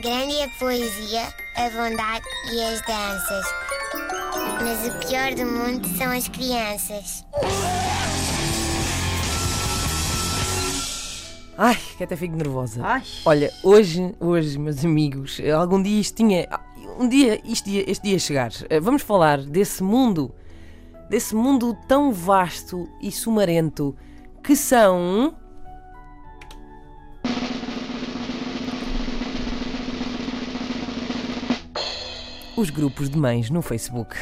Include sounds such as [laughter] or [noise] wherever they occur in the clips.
Grande é a poesia, a bondade e as danças. Mas o pior do mundo são as crianças. Ai, que até fico nervosa. Ai. Olha, hoje, hoje, meus amigos, algum dia isto tinha. Um dia isto ia, este dia ia chegar. Eh, Vamos falar desse mundo, desse mundo tão vasto e sumarento que são. Os grupos de mães no Facebook.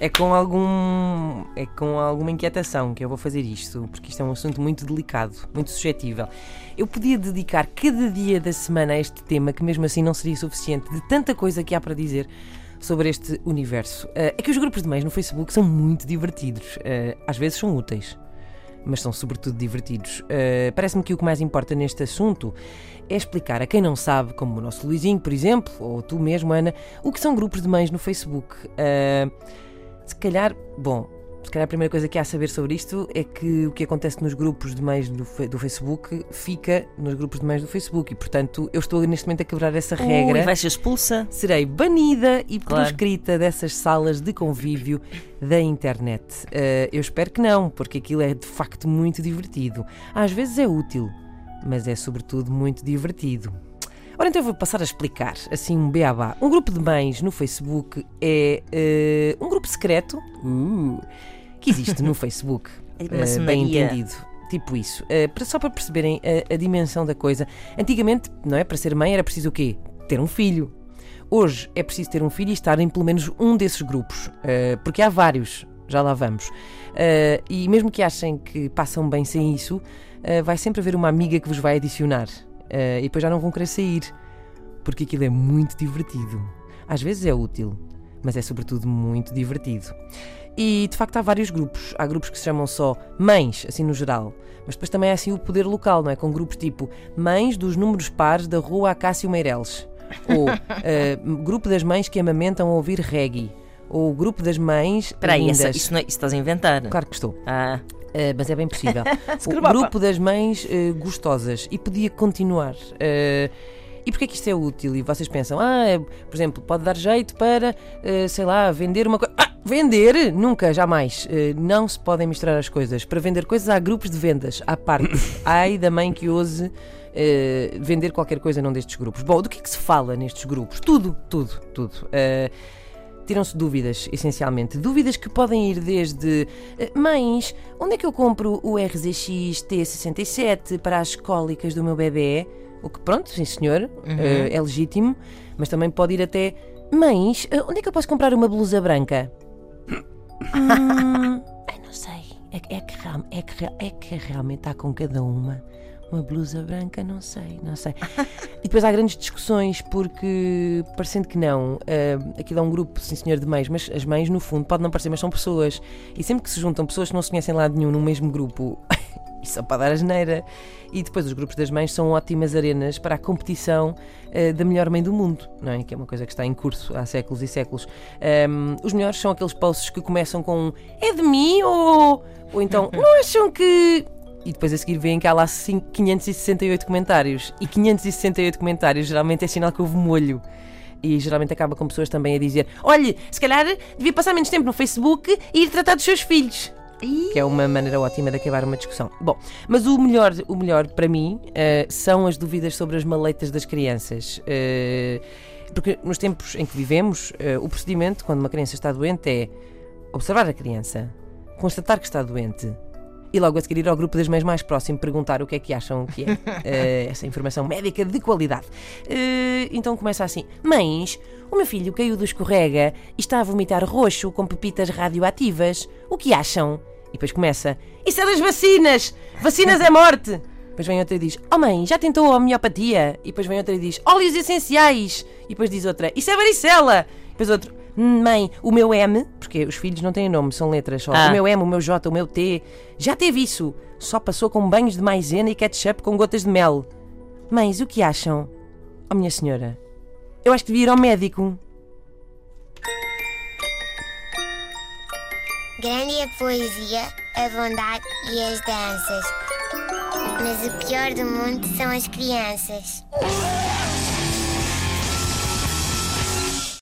É com algum é com alguma inquietação que eu vou fazer isto, porque isto é um assunto muito delicado, muito suscetível. Eu podia dedicar cada dia da semana a este tema, que mesmo assim não seria suficiente de tanta coisa que há para dizer sobre este universo. Eh, É que os grupos de mães no Facebook são muito divertidos. Eh, Às vezes são úteis, mas são sobretudo divertidos. Uh, Parece-me que o que mais importa neste assunto é explicar a quem não sabe, como o nosso Luizinho, por exemplo, ou tu mesmo, Ana, o que são grupos de mães no Facebook. Uh, se calhar, bom, se calhar a primeira coisa que há a saber sobre isto é que o que acontece nos grupos de mães do, do Facebook fica nos grupos de mães do Facebook e, portanto, eu estou neste momento a quebrar essa regra Ui, vai ser expulsa. serei banida e Claro. proscrita dessas salas de convívio da internet. Eh, eu espero que não, porque aquilo é de facto muito divertido. Às vezes é útil, mas é sobretudo muito divertido. Ora, então eu vou passar a explicar, assim, um beabá. Um grupo de mães no Facebook é eh, um grupo secreto uh, que existe no [laughs] Facebook. Eh, bem entendido. Tipo isso. Para- só para perceberem a, a dimensão da coisa. Antigamente, não é? Para ser mãe era preciso o quê? Ter um filho. Hoje é preciso ter um filho e estar em pelo menos um desses grupos. porque há vários. Já lá vamos. E mesmo que achem que passam bem sem isso, vai sempre haver uma amiga que vos vai adicionar. Eh, e depois já não vão querer sair. Porque aquilo é muito divertido. Às vezes é útil, mas é sobretudo muito divertido. E de facto há vários grupos. Há grupos que se chamam só mães, assim no geral. Mas depois também há assim o poder local, não é? Com grupos tipo Mães dos Números Pares da Rua Acácio Meireles. Ou [laughs] eh, Grupo das Mães que Amamentam a ouvir reggae. Ou Grupo das Mães. Espera aí, isso, não é, isso estás a inventar. Claro que estou. Ah, Uh, mas é bem possível. [laughs] o grupo das mães uh, gostosas. E podia continuar. Uh, e porquê que isto é útil? E vocês pensam, ah, é, por exemplo, pode dar jeito para, uh, sei lá, vender uma coisa. Ah, vender? Nunca, jamais. Uh, não se podem misturar as coisas. Para vender coisas há grupos de vendas, à parte. Ai da mãe que ouse. uh, vender qualquer coisa num destes grupos. Bom, do que é que se fala nestes grupos? Tudo, tudo, tudo. Tiram-se dúvidas, essencialmente. Dúvidas que podem ir desde eh, Mães, onde é que eu compro o RZX T67 para as cólicas do meu bebê? O que, pronto, sim senhor, eh, é legítimo. Mas também pode ir até Mães, eh, onde é que eu posso comprar uma blusa branca? [laughs] Hum, não sei. É, que- é que, é, que, é que realmente está com cada uma. Uma blusa branca, não sei, não sei. [laughs] E depois há grandes discussões porque, parecendo que não, ah, aquilo é um grupo, sim senhor, de mães, mas as mães, no fundo, podem não parecer, mas são pessoas. E sempre que se juntam pessoas que não se conhecem de lado nenhum no mesmo grupo, [laughs] isso é para dar asneira. E depois os grupos das mães são ótimas arenas para a competição ah, da melhor mãe do mundo, não é? Que é uma coisa que está em curso há séculos e séculos. Ahm, os melhores são aqueles posts que começam com é de mim ou. Ou então, [laughs] não acham que. E depois a seguir veem que há lá cinco- 568 comentários. E 568 comentários geralmente é sinal que houve molho. E geralmente acaba com pessoas também a dizer: Olhe, se calhar devia passar menos tempo no Facebook e ir tratar dos seus filhos. Que é uma maneira ótima de acabar uma discussão. Bom, mas o melhor, o melhor para mim eh, são as dúvidas sobre as maletas das crianças. Eh, porque nos tempos em que vivemos, eh, o procedimento, quando uma criança está doente, é observar a criança, constatar que está doente e logo a seguir ir ao grupo das mães mais próximo perguntar o que é que acham que é [laughs] eh, essa informação médica de qualidade. Eh, então começa assim: Mães, o meu filho caiu do escorrega e está a vomitar roxo com pepitas radioativas. O que acham? E depois começa: Isso é das vacinas! Vacinas é morte! Depois vem outra e diz: Oh mãe, já tentou a homeopatia? E depois vem outra e diz: Óleos essenciais! E depois diz outra: Isso é varicela! E depois outro: "Hum, Mãe, o meu M, porque os filhos não têm nome, são letras só. Ah. O meu M, o meu J, o meu T, já teve isso. Só passou com banhos de maisena e ketchup com gotas de mel. Mães, o que acham? Oh, minha senhora, eu acho que devia ir ao médico. Grande é a poesia, a bondade e as danças. Mas o pior do mundo são as crianças.